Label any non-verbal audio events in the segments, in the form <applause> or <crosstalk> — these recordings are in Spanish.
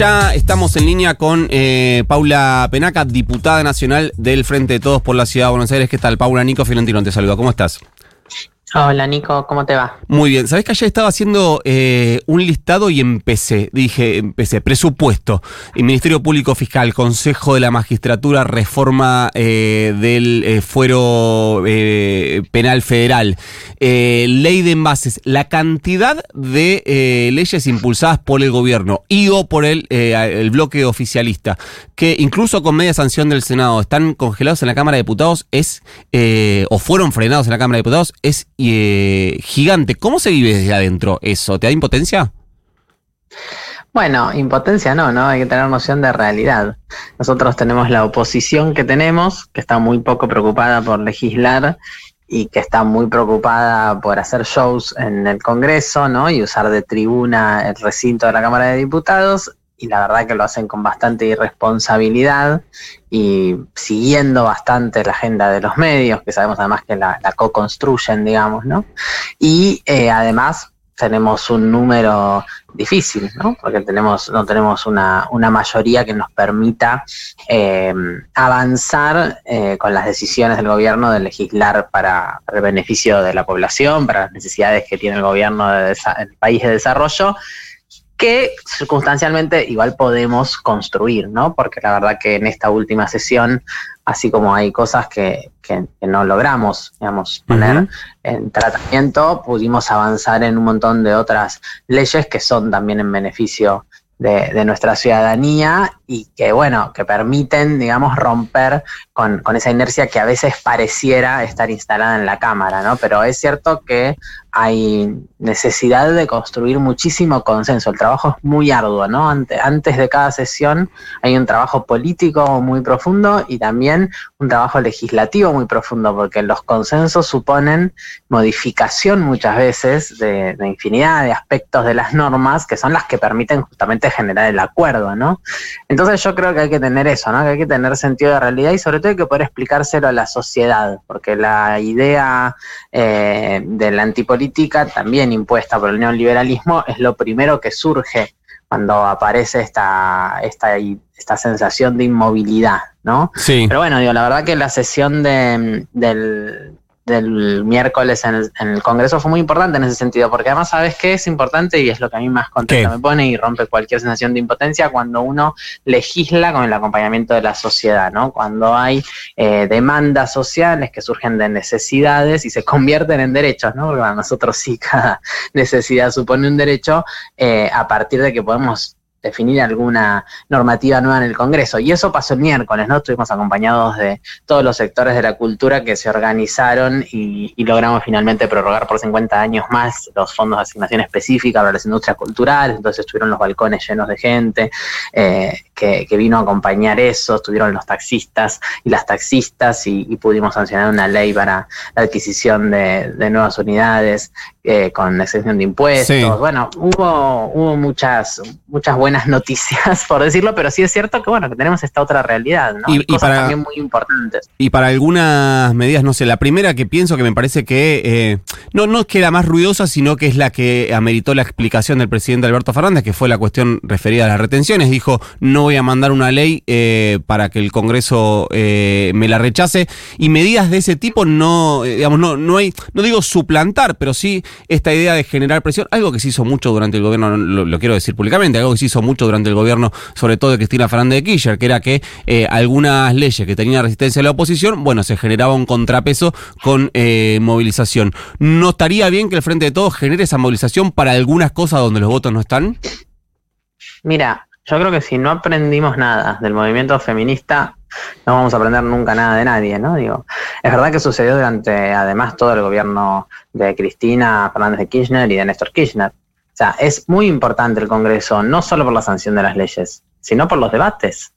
Ya estamos en línea con eh, Paula Penaca, diputada nacional del Frente de Todos por la Ciudad de Buenos Aires. ¿Qué tal? Paula Nico Fiorentino te saluda. ¿Cómo estás? Hola Nico, ¿cómo te va? Muy bien. ¿Sabés que ayer estaba haciendo eh, un listado y empecé? Dije, empecé, presupuesto, el Ministerio Público Fiscal, Consejo de la Magistratura, reforma eh, del eh, fuero eh, penal federal, eh, ley de envases, la cantidad de eh, leyes impulsadas por el gobierno y o por el, eh, el bloque oficialista, que incluso con media sanción del Senado están congelados en la Cámara de Diputados, es, eh, o fueron frenados en la Cámara de Diputados, es gigante. ¿Cómo se vive desde adentro eso? ¿Te da impotencia? Bueno, impotencia no, ¿no? Hay que tener noción de realidad. Nosotros tenemos la oposición que tenemos, que está muy poco preocupada por legislar y que está muy preocupada por hacer shows en el Congreso, ¿no? Y usar de tribuna el recinto de la Cámara de Diputados. Y la verdad que lo hacen con bastante irresponsabilidad y siguiendo bastante la agenda de los medios, que sabemos además que la, la co-construyen, digamos, ¿no? Y eh, además tenemos un número difícil, ¿no? Porque tenemos, no tenemos una, una mayoría que nos permita eh, avanzar eh, con las decisiones del gobierno de legislar para, el beneficio de la población, para las necesidades que tiene el gobierno del país de desarrollo que circunstancialmente igual podemos construir, ¿no? Porque la verdad que en esta última sesión, así como hay cosas que, que, que no logramos, digamos, poner uh -huh. en tratamiento, pudimos avanzar en un montón de otras leyes que son también en beneficio de, de, nuestra ciudadanía y que, bueno, que permiten, digamos, romper con, con, esa inercia que a veces pareciera estar instalada en la Cámara, ¿no? Pero es cierto que hay necesidad de construir muchísimo consenso. El trabajo es muy arduo, ¿no? Antes, antes de cada sesión hay un trabajo político muy profundo y también un trabajo legislativo muy profundo, porque los consensos suponen modificación muchas veces de, de infinidad de aspectos de las normas que son las que permiten justamente generar el acuerdo, ¿no? Entonces yo creo que hay que tener eso, ¿no? Que hay que tener sentido de realidad y sobre todo hay que poder explicárselo a la sociedad, porque la idea eh, de la antipolítica, también impuesta por el neoliberalismo, es lo primero que surge cuando aparece esta, esta, esta sensación de inmovilidad, ¿no? Sí. Pero bueno, digo, la verdad que la sesión de, del, del miércoles en el, en el, Congreso fue muy importante en ese sentido, porque además sabes qué es importante y es lo que a mí más contenta me pone y rompe cualquier sensación de impotencia cuando uno legisla con el acompañamiento de la sociedad, ¿no? Cuando hay eh, demandas sociales que surgen de necesidades y se convierten en derechos, ¿no? Porque para nosotros sí <laughs> cada necesidad supone un derecho eh, a partir de que podemos definir alguna normativa nueva en el Congreso. Y eso pasó el miércoles, ¿no? Estuvimos acompañados de todos los sectores de la cultura que se organizaron y, y, logramos finalmente prorrogar por 50 años más los fondos de asignación específica para las industrias culturales. Entonces estuvieron los balcones llenos de gente eh, que, que, vino a acompañar eso, estuvieron los taxistas y las taxistas y, y pudimos sancionar una ley para la adquisición de, de nuevas unidades eh, con exención de impuestos. Sí. Bueno, hubo, hubo muchas, muchas buenas <laughs> noticias, por decirlo, pero sí es cierto que bueno, que tenemos esta otra realidad, ¿no? Y, y para, también muy importantes. Y para algunas medidas, no sé, la primera que pienso que me parece que eh, no, no es que la más ruidosa, sino que es la que ameritó la explicación del presidente Alberto Fernández, que fue la cuestión referida a las retenciones. Dijo, no voy a mandar una ley eh, para que el Congreso eh, me la rechace. Y medidas de ese tipo no, eh, digamos, no, no hay, no digo suplantar, pero sí esta idea de generar presión, algo que se hizo mucho durante el gobierno, lo, quiero decir públicamente, algo que se hizo mucho durante el gobierno, sobre todo de Cristina Fernández de Kirchner, que era que algunas leyes que tenían resistencia de la oposición, bueno, se generaba un contrapeso con movilización. ¿No estaría bien que el Frente de Todos genere esa movilización para algunas cosas donde los votos no están? Mira, yo creo que si no aprendimos nada del movimiento feminista, no vamos a aprender nunca nada de nadie, ¿no? Digo, es verdad que sucedió durante, además, todo el gobierno de Cristina Fernández de Kirchner y de Néstor Kirchner. O sea, es muy importante el Congreso, no solo por la sanción de las leyes, sino por los debates.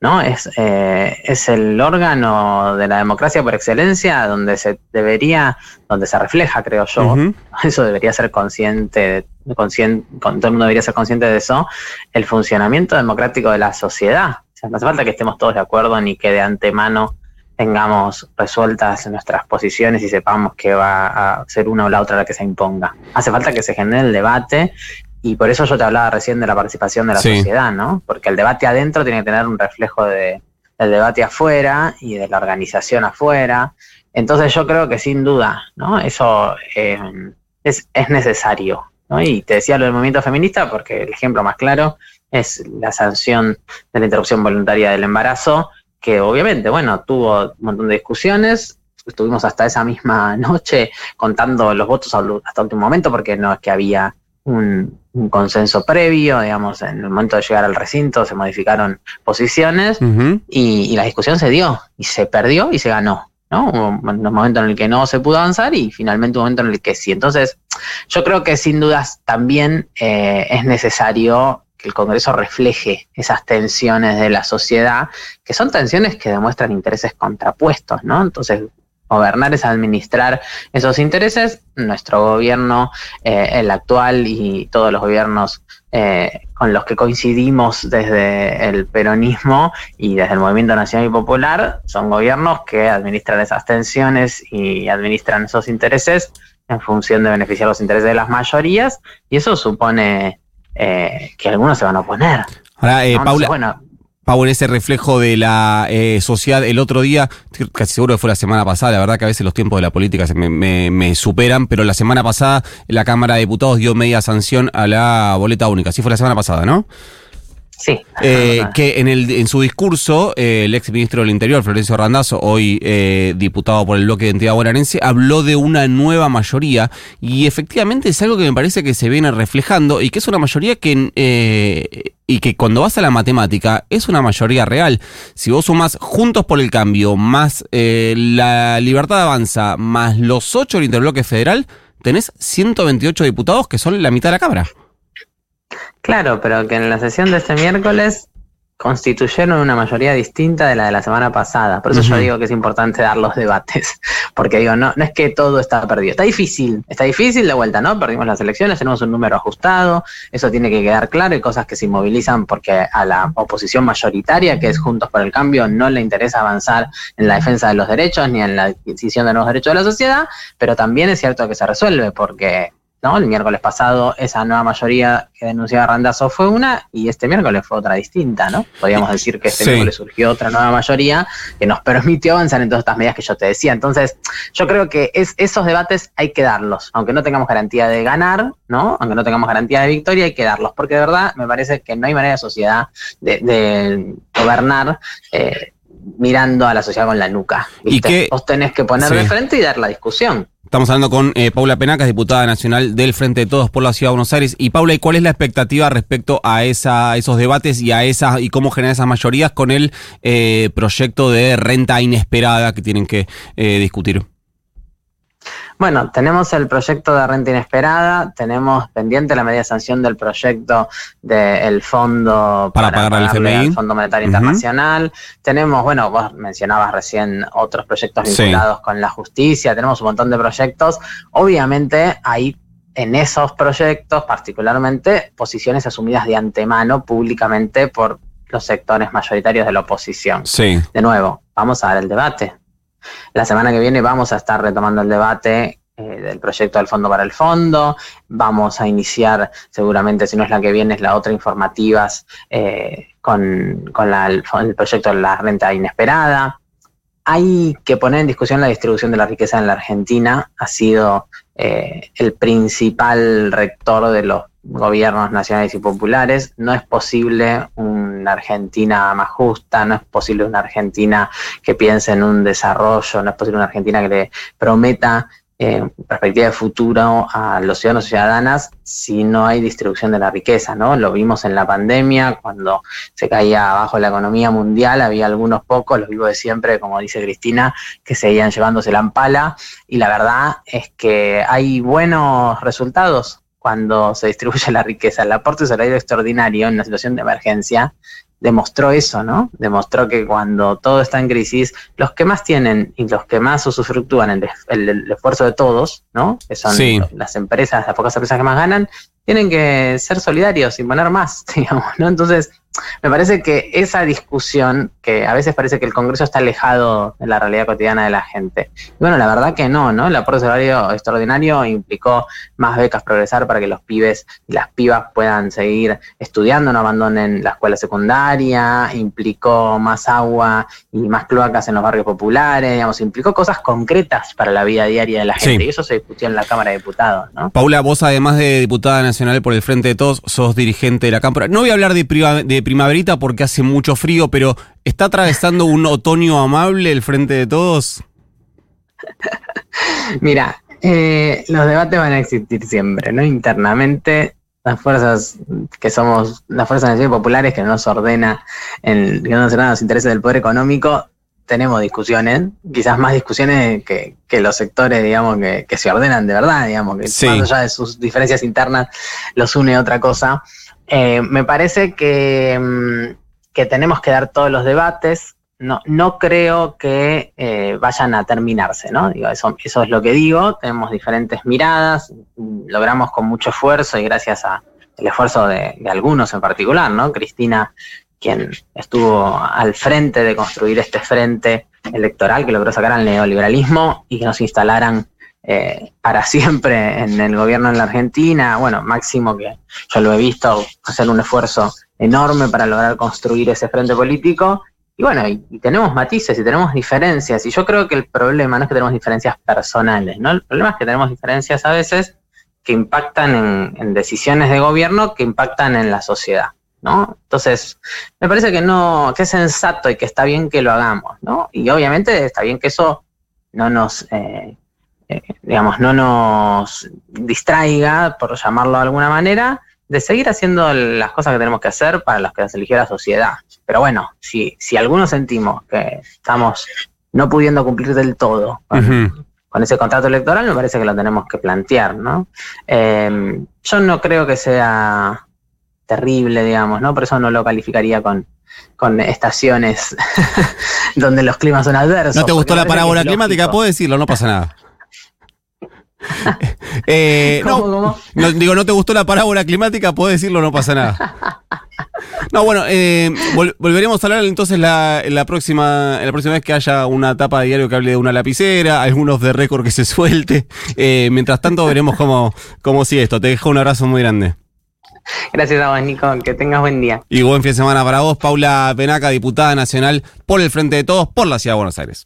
¿No? Es, eh, es el órgano de la democracia por excelencia donde se debería, donde se refleja, creo yo, uh <laughs> -huh. eso debería ser consciente, consciente, todo el mundo debería ser consciente de eso, el funcionamiento democrático de la sociedad. O sea, no hace falta que estemos todos de acuerdo ni que de antemano tengamos resueltas nuestras posiciones y sepamos que va a ser una o la otra la que se imponga. Hace falta que se genere el debate y por eso yo te hablaba recién de la participación de la sociedad, ¿no? Porque el debate adentro tiene que tener un reflejo de, del debate afuera y de la organización afuera. Entonces yo creo que sin duda, ¿no? Eso eh, es, es necesario. ¿no? Y te decía lo del movimiento feminista porque el ejemplo más claro es la sanción de la interrupción voluntaria del embarazo, que obviamente, bueno, tuvo un montón de discusiones, estuvimos hasta esa misma <laughs> noche contando los votos hasta el último momento, porque no es que había un, consenso previo, digamos, en el momento de llegar al recinto se modificaron posiciones y, la discusión se dio y se perdió y se ganó. ¿no? Hubo un momento en el que no se pudo avanzar y finalmente un momento en el que sí. Entonces, yo creo que sin dudas también eh, es necesario que el Congreso refleje esas tensiones de la sociedad, que son tensiones que demuestran intereses contrapuestos, ¿no? Entonces, gobernar es administrar esos intereses. Nuestro gobierno, eh, el actual y todos los gobiernos eh, con los que coincidimos desde el peronismo y desde el movimiento nacional y popular, son gobiernos que administran esas tensiones y administran esos intereses en función de beneficiar los intereses de las mayorías y eso supone eh, que algunos se van a oponer. Ahora, Paula, Pau, en ese reflejo de la eh, sociedad el otro día, casi seguro que fue la semana pasada, la verdad que a veces los tiempos de la política se me, superan, pero la semana pasada la Cámara de Diputados dio media sanción a la boleta única. Sí fue la semana pasada, ¿no? Sí. Eh, que en, el, en su discurso, eh, el ex ministro del Interior, Florencio Randazzo, hoy eh, diputado por el bloque de identidad bonaerense, habló de una nueva mayoría y efectivamente es algo que me parece que se viene reflejando y que es una mayoría que y que cuando vas a la matemática es una mayoría real. Si vos sumás Juntos por el Cambio, más eh, la Libertad Avanza, más los ocho del Interbloque Federal, tenés 128 diputados que son la mitad de la Cámara. Claro, pero que en la sesión de este miércoles constituyeron una mayoría distinta de la de la semana pasada. Por eso yo digo que es importante dar los debates, <laughs> porque digo, no, no es que todo está perdido. Está difícil, está difícil de vuelta, ¿no? Perdimos las elecciones, tenemos un número ajustado, eso tiene que quedar claro, hay cosas que se inmovilizan porque a la oposición mayoritaria, que es Juntos por el Cambio, no le interesa avanzar en la defensa de los derechos ni en la adquisición de nuevos derechos de la sociedad, pero también es cierto que se resuelve porque ¿no? El miércoles pasado esa nueva mayoría que denunciaba Randazo fue una y este miércoles fue otra distinta, ¿no? Podríamos decir que este miércoles surgió otra nueva mayoría que nos permitió avanzar en todas estas medidas que yo te decía. Entonces, yo creo que es, esos debates hay que darlos, aunque no tengamos garantía de ganar, ¿no? Aunque no tengamos garantía de victoria, hay que darlos, porque de verdad me parece que no hay manera de sociedad de, gobernar. Eh, mirando a la sociedad con la nuca. ¿Y que, Vos tenés que poner de frente y dar la discusión. Estamos hablando con eh, Paula Penacas, diputada nacional del Frente de Todos por la Ciudad de Buenos Aires. Y Paula, ¿y cuál es la expectativa respecto a esa, esos debates y a esas y cómo generar esas mayorías con el eh, proyecto de renta inesperada que tienen que eh, discutir? Bueno, tenemos el proyecto de renta inesperada, tenemos pendiente la media sanción del proyecto del fondo para, pagar al FMI, Fondo Monetario Internacional. Tenemos, bueno, vos mencionabas recién otros proyectos vinculados con la justicia, tenemos un montón de proyectos. Obviamente hay en esos proyectos, particularmente, posiciones asumidas de antemano públicamente por los sectores mayoritarios de la oposición. Sí. De nuevo, vamos a dar el debate. La semana que viene vamos a estar retomando el debate eh, del proyecto del Fondo para el Fondo. Vamos a iniciar, seguramente, si no es la que viene, es la otra informativas eh, con, el, proyecto de la renta inesperada. Hay que poner en discusión la distribución de la riqueza en la Argentina. Ha sido eh, el principal rector de los gobiernos nacionales y populares. No es posible una Argentina más justa, no es posible una Argentina que piense en un desarrollo, no es posible una Argentina que le prometa eh, perspectiva de futuro a los ciudadanos y ciudadanas si no hay distribución de la riqueza, ¿no? Lo vimos en la pandemia, cuando se caía abajo la economía mundial, había algunos pocos, los vivos de siempre, como dice Cristina, que seguían llevándose la empala, y la verdad es que hay buenos resultados cuando se distribuye la riqueza. El aporte salario extraordinario en una situación de emergencia demostró eso, ¿no? Demostró que cuando todo está en crisis, los que más tienen y los que más usufructúan el, el, esfuerzo de todos, ¿no? Que son las empresas, las pocas empresas que más ganan, tienen que ser solidarios y poner más, <laughs> digamos, ¿no? Entonces, me parece que esa discusión, que a veces parece que el Congreso está alejado de la realidad cotidiana de la gente. bueno, la verdad que no, ¿no? El aporte salario extraordinario implicó más becas progresar para que los pibes y las pibas puedan seguir estudiando, no abandonen la escuela secundaria, implicó más agua y más cloacas en los barrios populares, digamos, implicó cosas concretas para la vida diaria de la gente. Y eso se discutió en la Cámara de Diputados, ¿no? Paula, vos además de diputada nacional por el Frente de Todos, sos dirigente de la Cámara. No voy a hablar de, de primaverita porque hace mucho frío, pero ¿está atravesando un otoño amable el Frente de Todos? <laughs> Mira, eh, los debates van a existir siempre, ¿no? Internamente, las fuerzas que somos, las fuerzas nacionales populares que nos ordena, en, que nos ordenan los intereses del poder económico, tenemos discusiones, quizás más discusiones que, los sectores, digamos, que, se ordenan de verdad, digamos, que sí. más allá de sus diferencias internas los une otra cosa. Eh, me parece que, mm, que, tenemos que dar todos los debates. No, no creo que eh, vayan a terminarse, ¿no? Digo, eso, eso es lo que digo. Tenemos diferentes miradas, logramos con mucho esfuerzo y gracias al esfuerzo de, de, algunos en particular, ¿no? Cristina, quien estuvo al frente de construir este frente electoral que logró sacar al neoliberalismo y que nos instalaran eh, para siempre en el gobierno en la Argentina. Bueno, Máximo, que yo lo he visto hacer un esfuerzo enorme para lograr construir ese frente político. Y bueno, y, tenemos matices y tenemos diferencias. Y yo creo que el problema no es que tenemos diferencias personales, ¿no? El problema es que tenemos diferencias a veces que impactan en, decisiones de gobierno que impactan en la sociedad. ¿no? Entonces, me parece que no, que es sensato y que está bien que lo hagamos, ¿no? Y obviamente está bien que eso no nos eh, eh, digamos, no nos distraiga, por llamarlo de alguna manera, de seguir haciendo las cosas que tenemos que hacer para las que nos eligió la sociedad. Pero bueno, si, si algunos sentimos que estamos no pudiendo cumplir del todo con, ese contrato electoral, me parece que lo tenemos que plantear, ¿no? Eh, yo no creo que sea terrible, digamos, ¿no? Por eso no lo calificaría con, con estaciones <laughs> donde los climas son adversos. ¿No te gustó la parábola climática? Puedo decirlo, no pasa nada. <laughs> Eh, no, digo, no te gustó la parábola climática, puedo decirlo, no pasa nada. No, bueno, eh, volveremos a hablar entonces la, la, próxima, la próxima vez que haya una tapa de diario que hable de una lapicera, algunos de récord que se suelte. Eh, mientras tanto, veremos cómo, cómo sigue esto. Te dejo un abrazo muy grande. Gracias a vos, Nico. Que tengas buen día. Y buen fin de semana para vos, Paula Penaca, diputada nacional por el Frente de Todos por la Ciudad de Buenos Aires.